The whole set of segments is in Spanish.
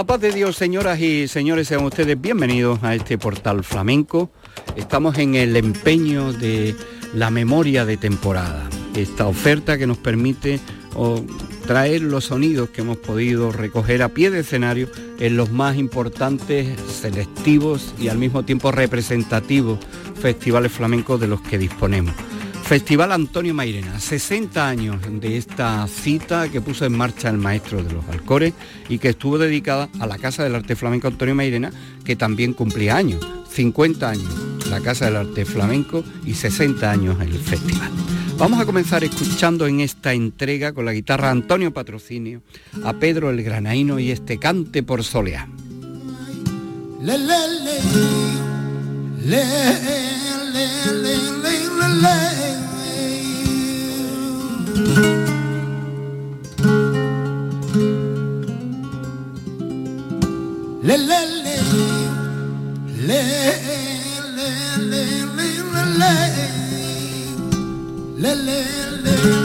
La paz de Dios, señoras y señores, sean ustedes bienvenidos a este portal flamenco. Estamos en el empeño de la memoria de temporada, esta oferta que nos permite traer los sonidos que hemos podido recoger a pie de escenario en los más importantes, selectivos y al mismo tiempo representativos festivales flamencos de los que disponemos. Festival Antonio Mairena, 60 años de esta cita que puso en marcha el maestro de los Alcores y que estuvo dedicada a la Casa del Arte Flamenco Antonio Mairena, que también cumplía años, 50 años la Casa del Arte Flamenco y 60 años el festival. Vamos a comenzar escuchando en esta entrega con la guitarra Antonio Patrocinio a Pedro el Granaíno y este cante por soleá. le le le le le le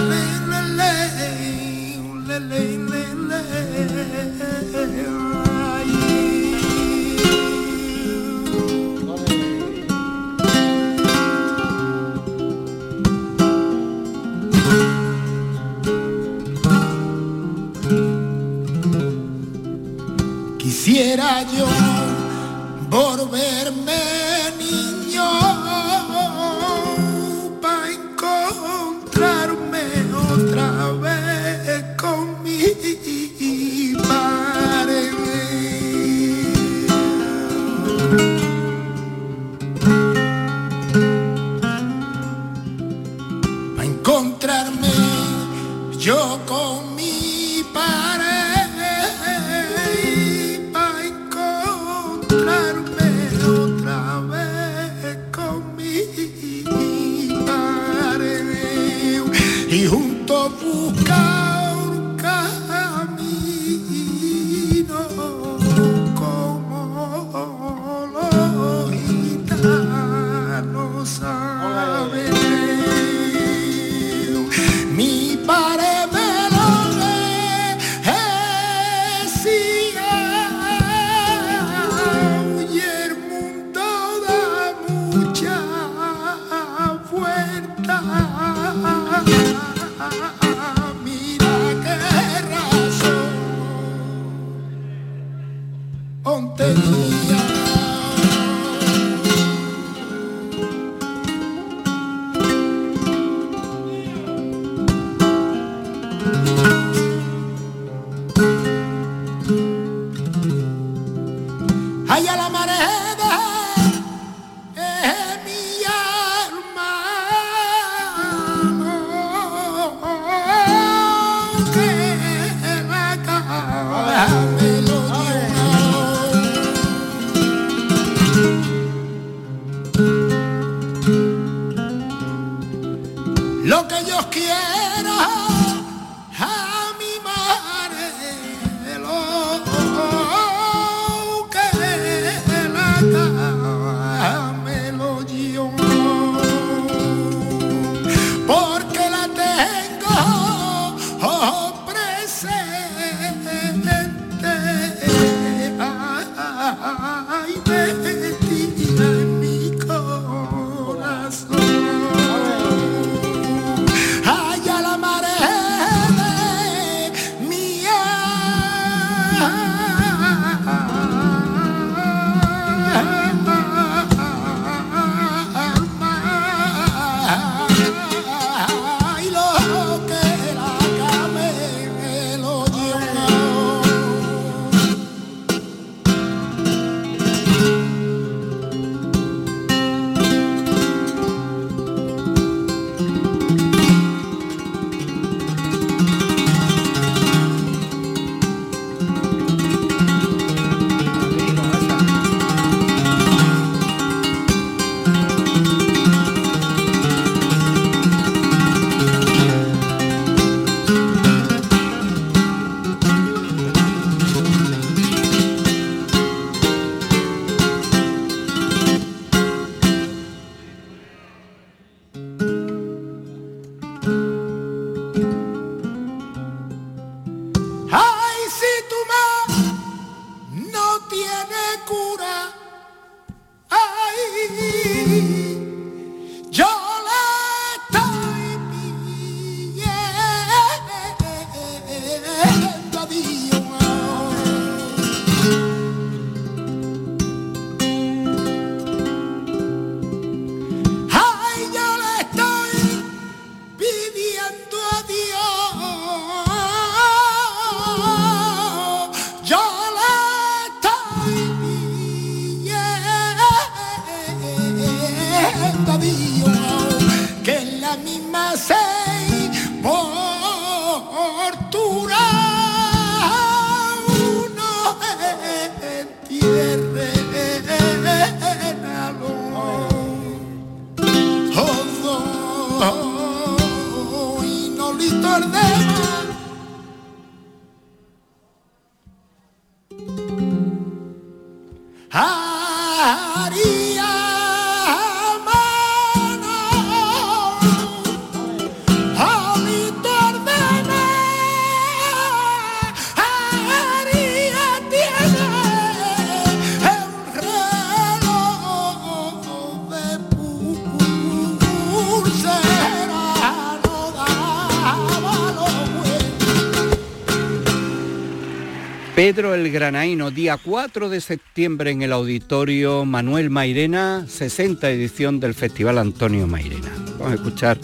Pedro el Granaíno, día 4 de septiembre en el auditorio Manuel Mairena, 60 edición del Festival Antonio Mairena. Vamos a escuchar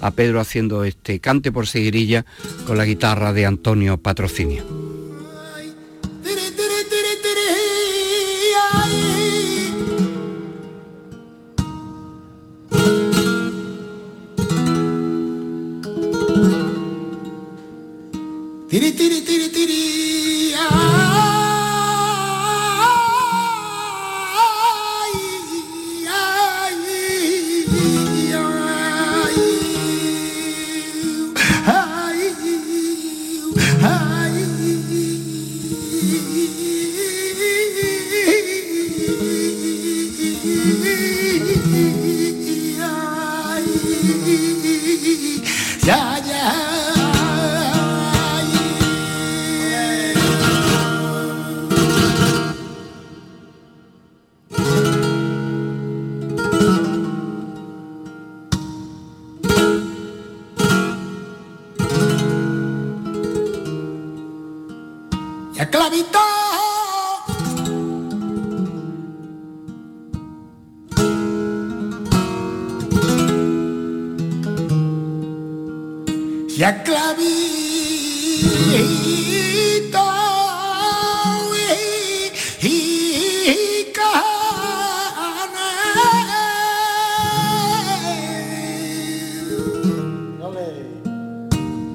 a Pedro haciendo este cante por seguirilla con la guitarra de Antonio Patrocinio.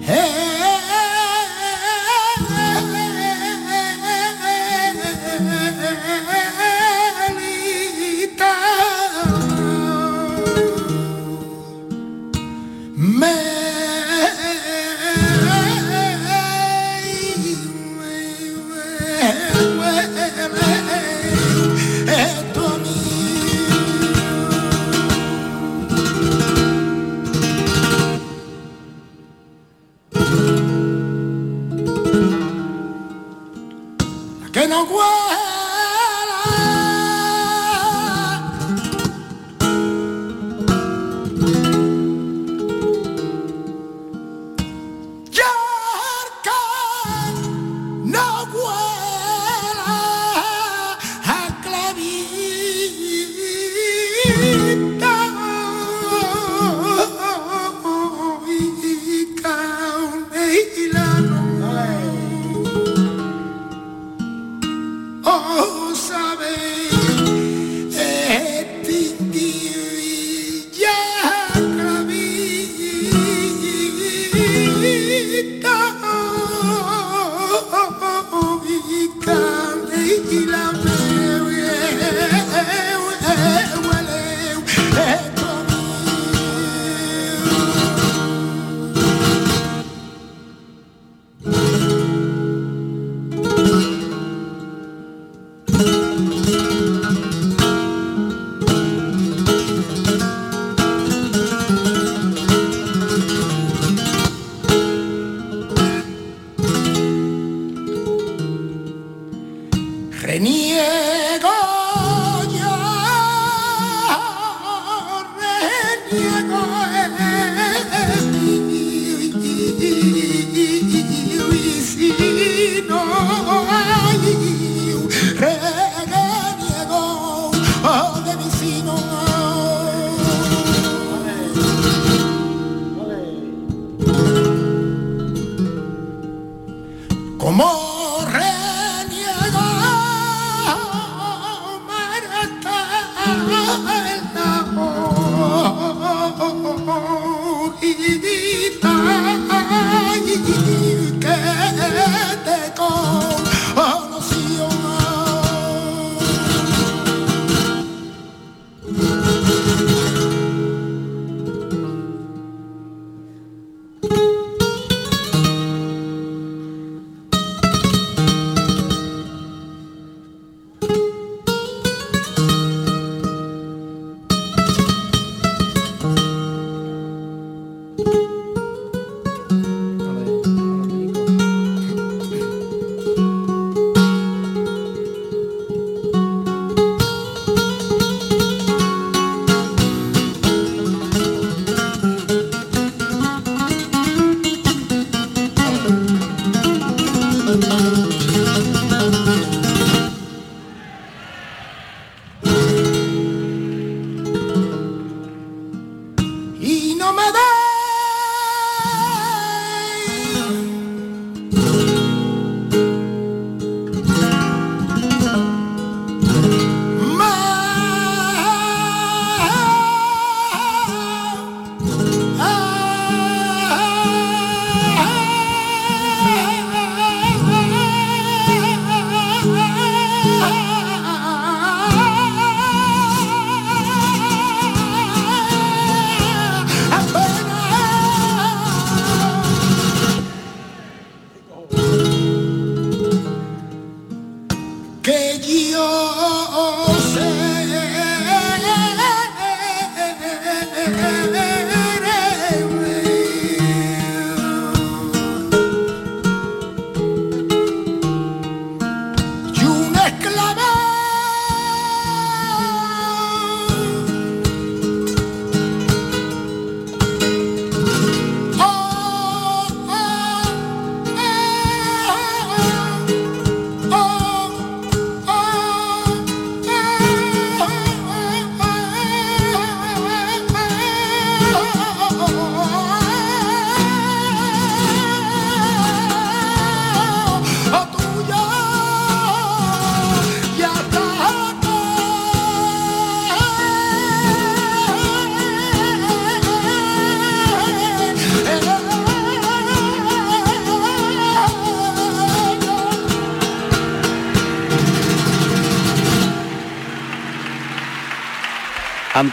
Hey!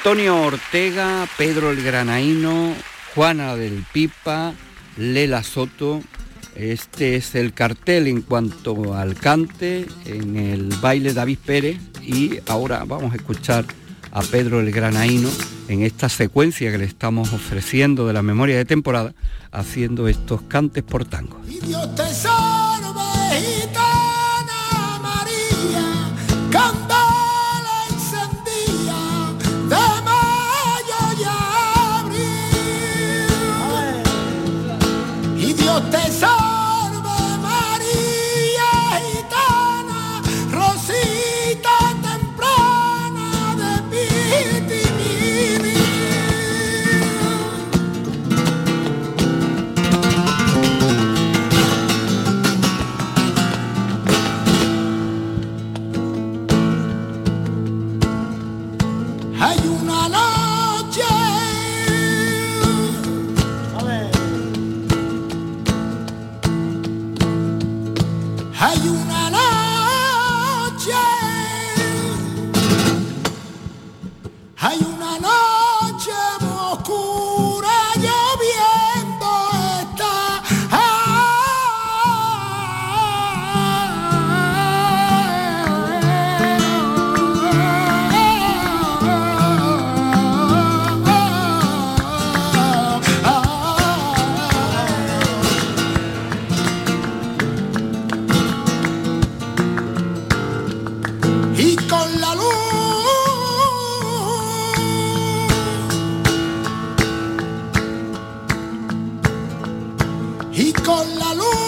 Antonio Ortega, Pedro el Granaíno, Juana del Pipa, Lela Soto. Este es el cartel en cuanto al cante en el baile David Pérez y ahora vamos a escuchar a Pedro el Granaíno en esta secuencia que le estamos ofreciendo de la memoria de temporada haciendo estos cantes por tango. Y con la luz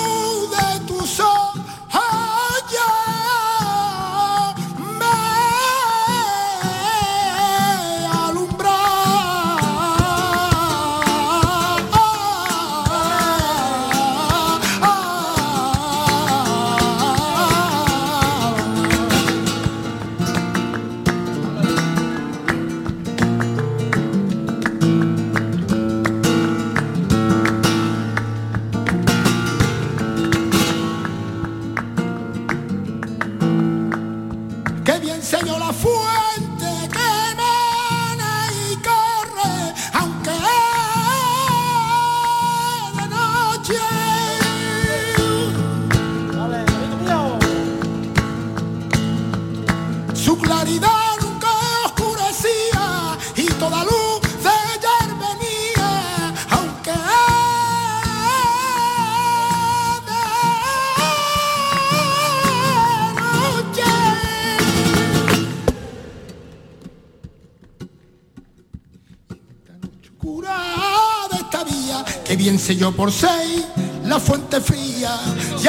yo por seis la fuente fría y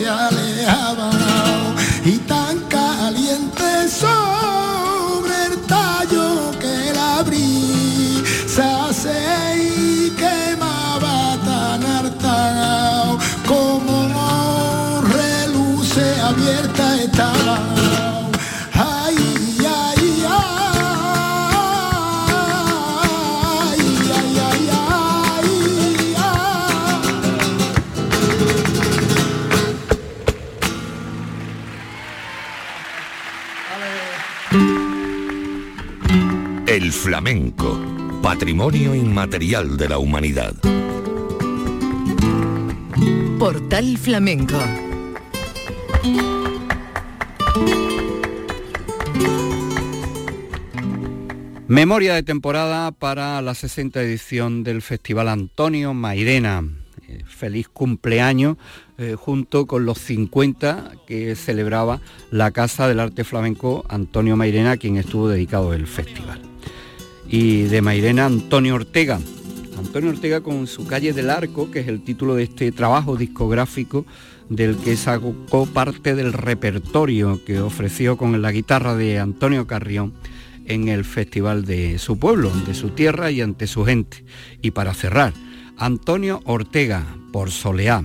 El patrimonio inmaterial de la humanidad. Portal Flamenco Memoria de temporada para la 60 edición del Festival Antonio Mairena. Eh, feliz cumpleaños eh, junto con los 50 que celebraba la Casa del Arte Flamenco Antonio Mairena, quien estuvo dedicado el festival. Y de Mairena Antonio Ortega. Antonio Ortega con su calle del Arco, que es el título de este trabajo discográfico del que sacó parte del repertorio que ofreció con la guitarra de Antonio Carrión en el festival de su pueblo, de su tierra y ante su gente. Y para cerrar, Antonio Ortega por Soleá.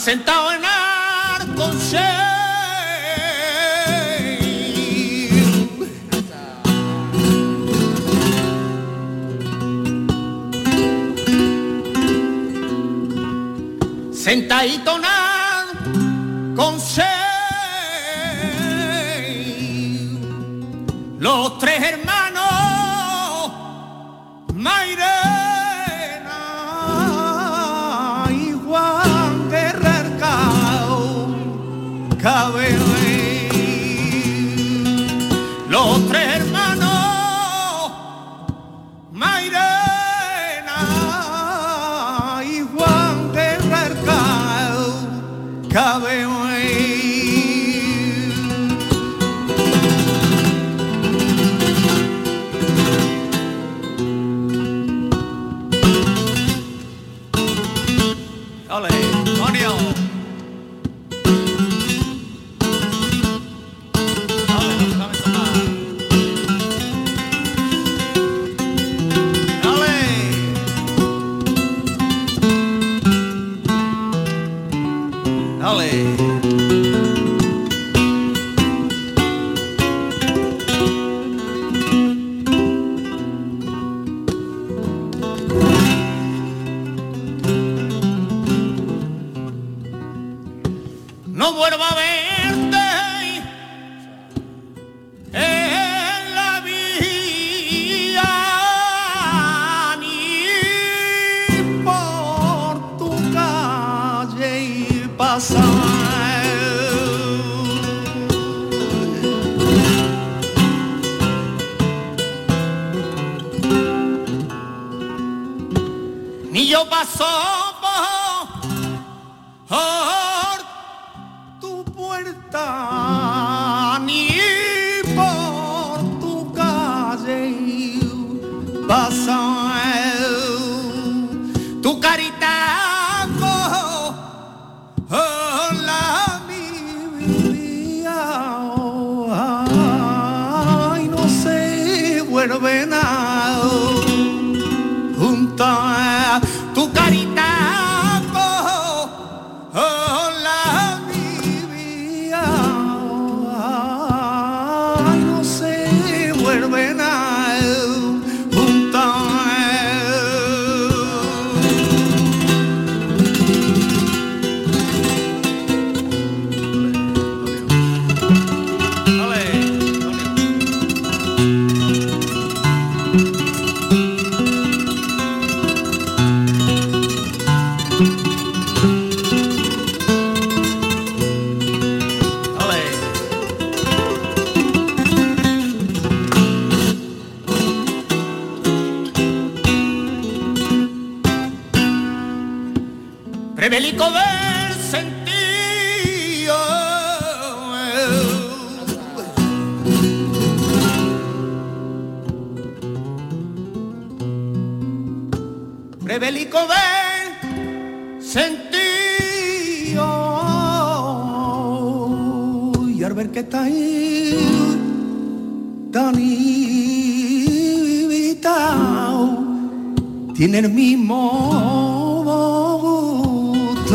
Están sentados en Arconsel. Sentadito en Arconsel. Los tres hermanos Maire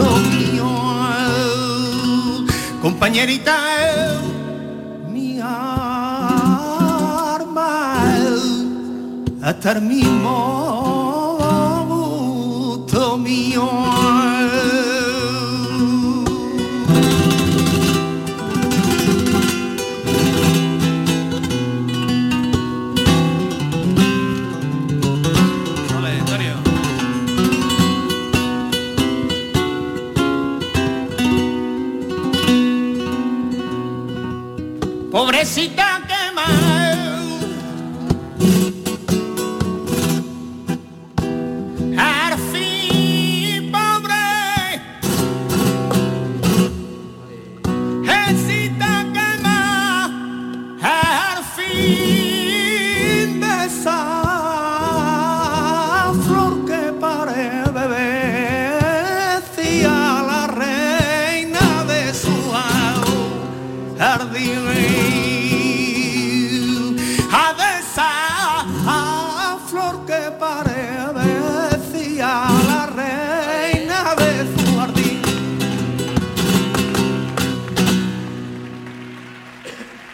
mío compañerita mi arma hasta el mismo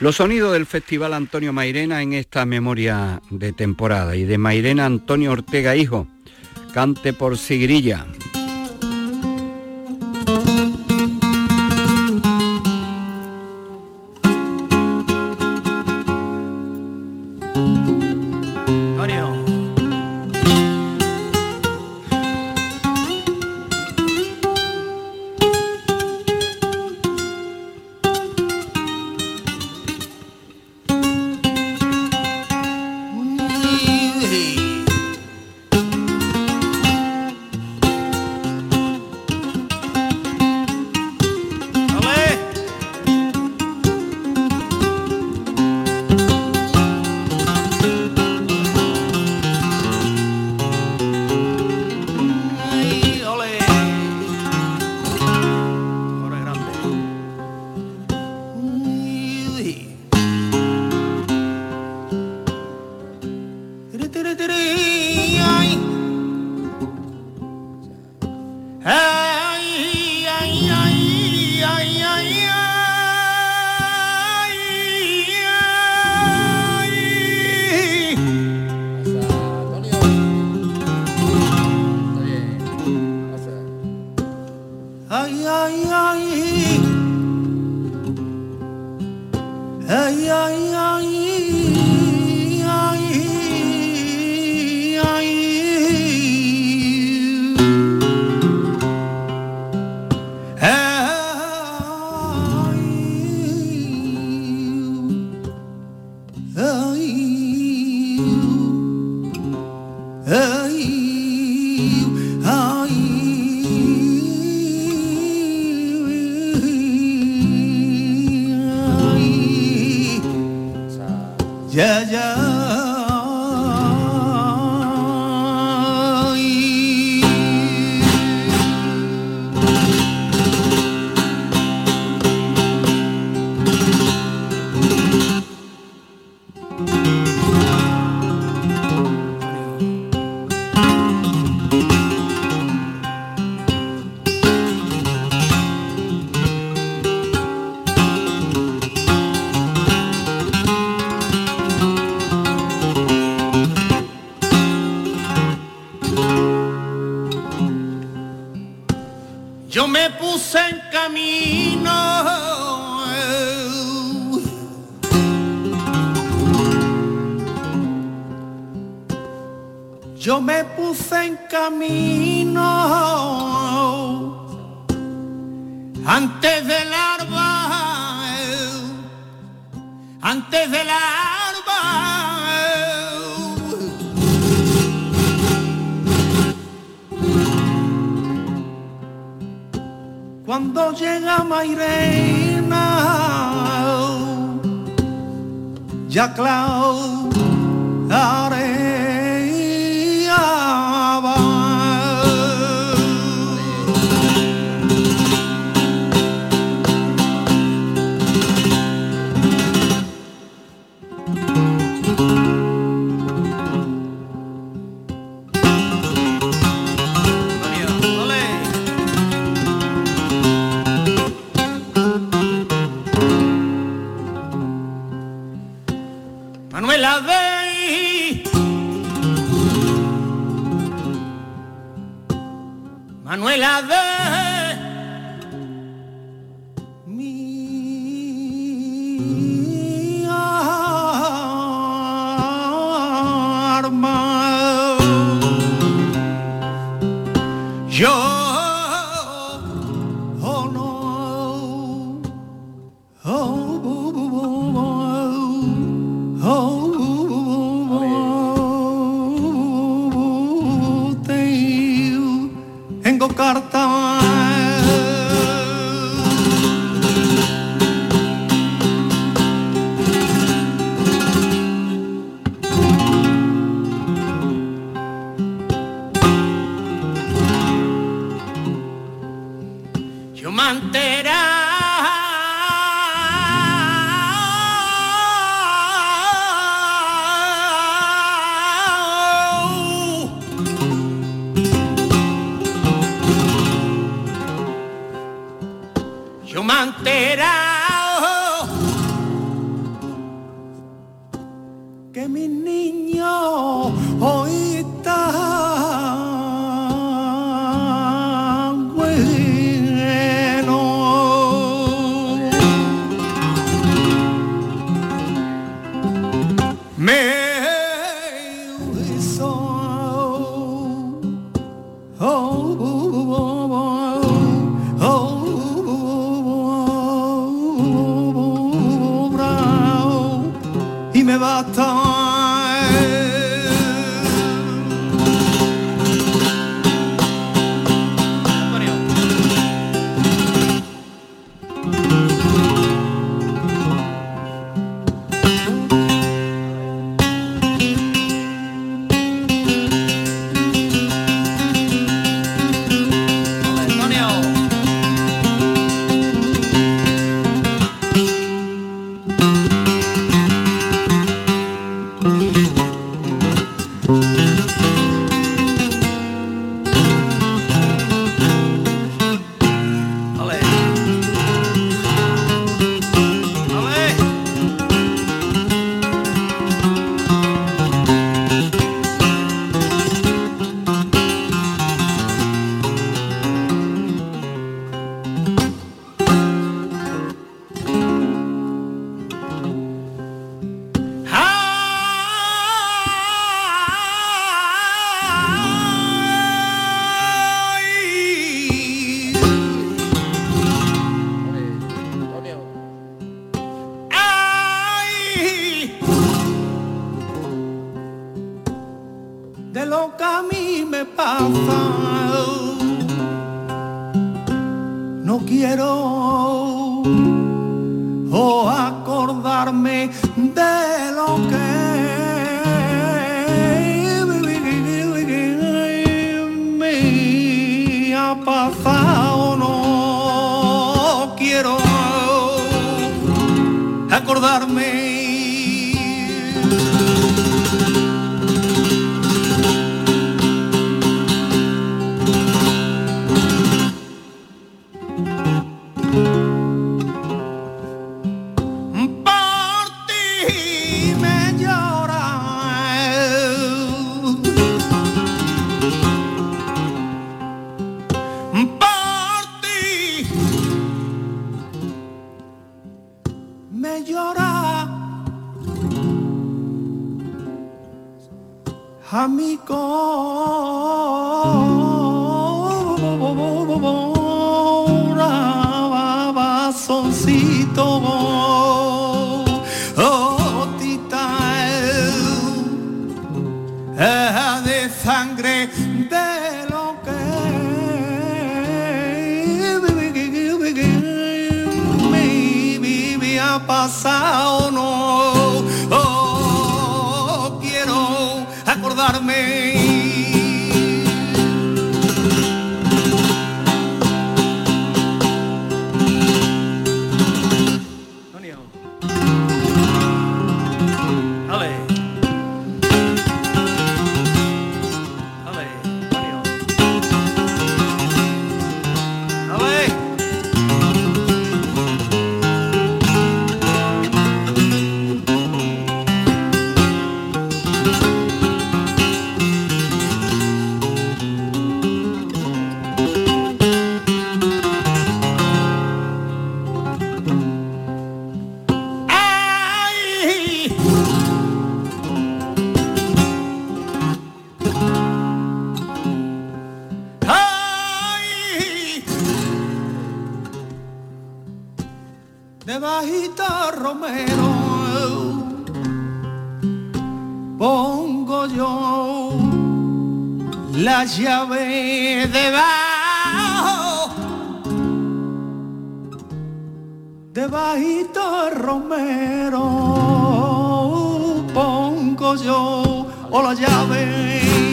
Los sonidos del Festival Antonio Mairena en esta memoria de temporada y de Mairena Antonio Ortega Hijo, cante por Sigrilla. Camino antes del alba, antes del alba. cuando llega Mairena, ya Clau llave debajo, debajito el romero, pongo yo o la llave.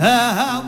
Se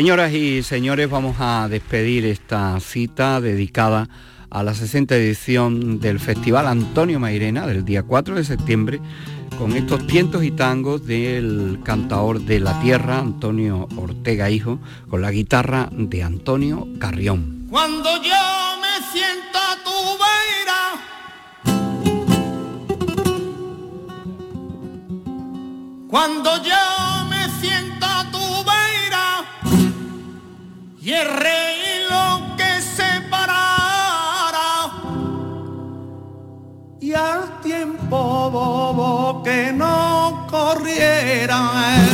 Señoras y señores, vamos a despedir esta cita dedicada a la 60 edición del Festival Antonio Mairena del día 4 de septiembre con estos tientos y tangos del cantador de la tierra Antonio Ortega Hijo con la guitarra de Antonio Carrión. Cuando yo me siento a tu vera, cuando yo y el rey lo que se parara y al tiempo bobo que no corriera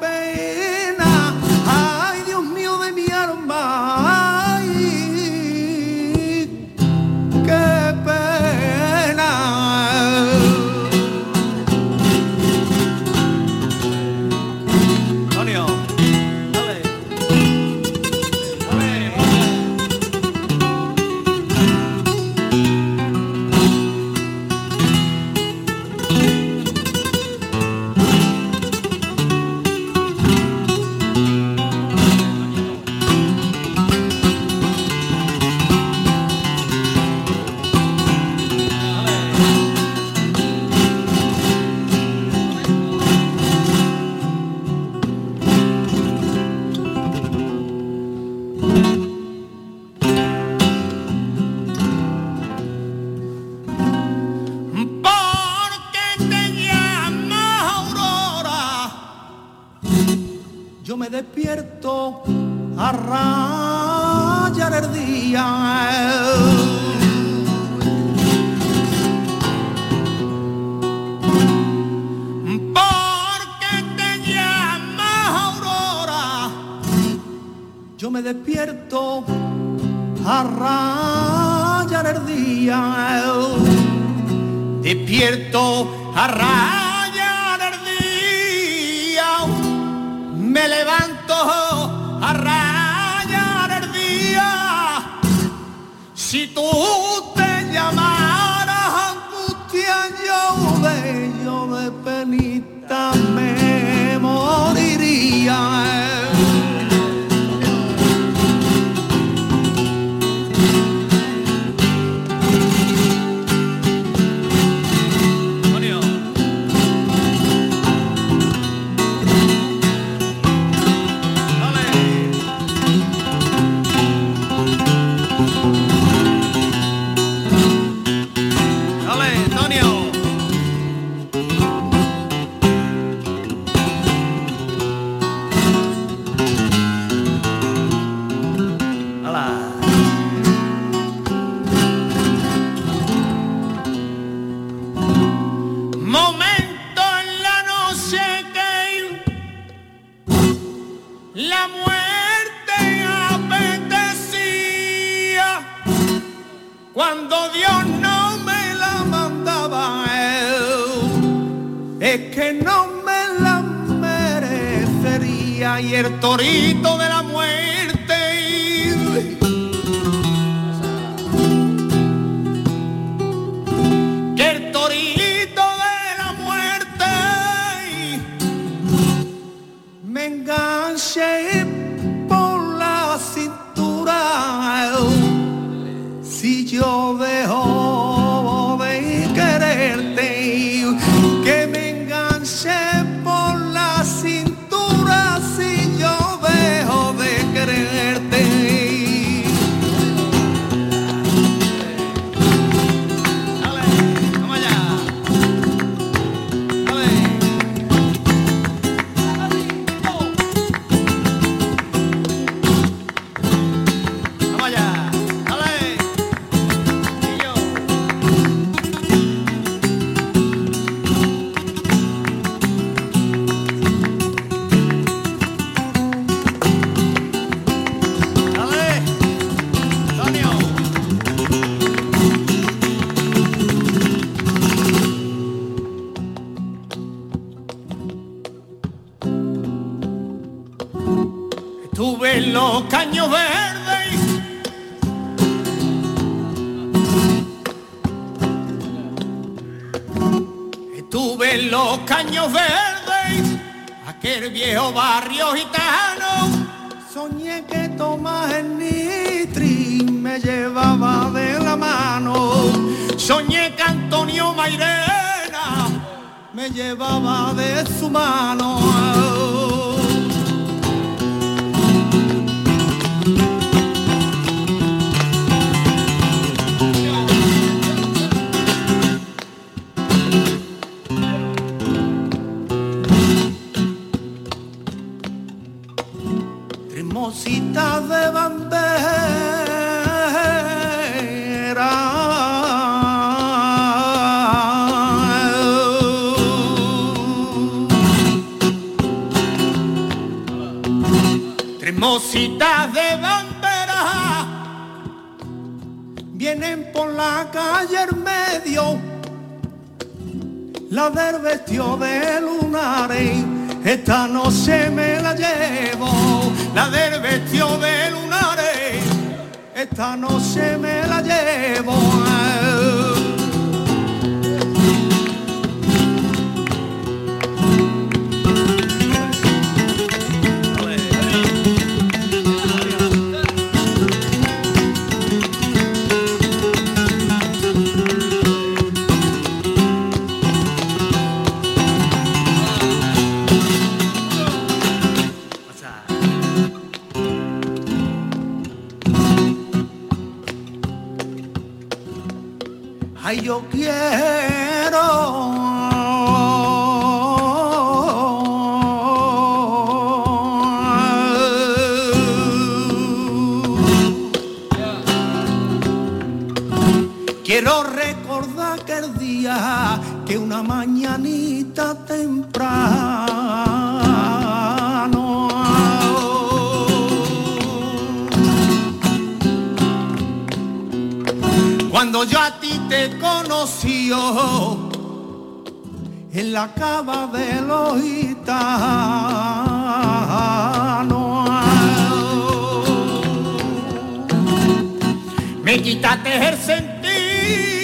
baby. Aquel viejo barrio gitano. Soñé que Tomás el Nitri me llevaba de la mano. Soñé que Antonio Mairena me llevaba de su mano la calle en medio la del vestido de lunares, esta noche me la llevo, la del vestido de lunares, esta noche me la llevo. Yo quiero. Quiero recordar aquel día que una mañanita temprano cuando yo te conocí oh, en la cava de los gitanos. Me quitaste el sentir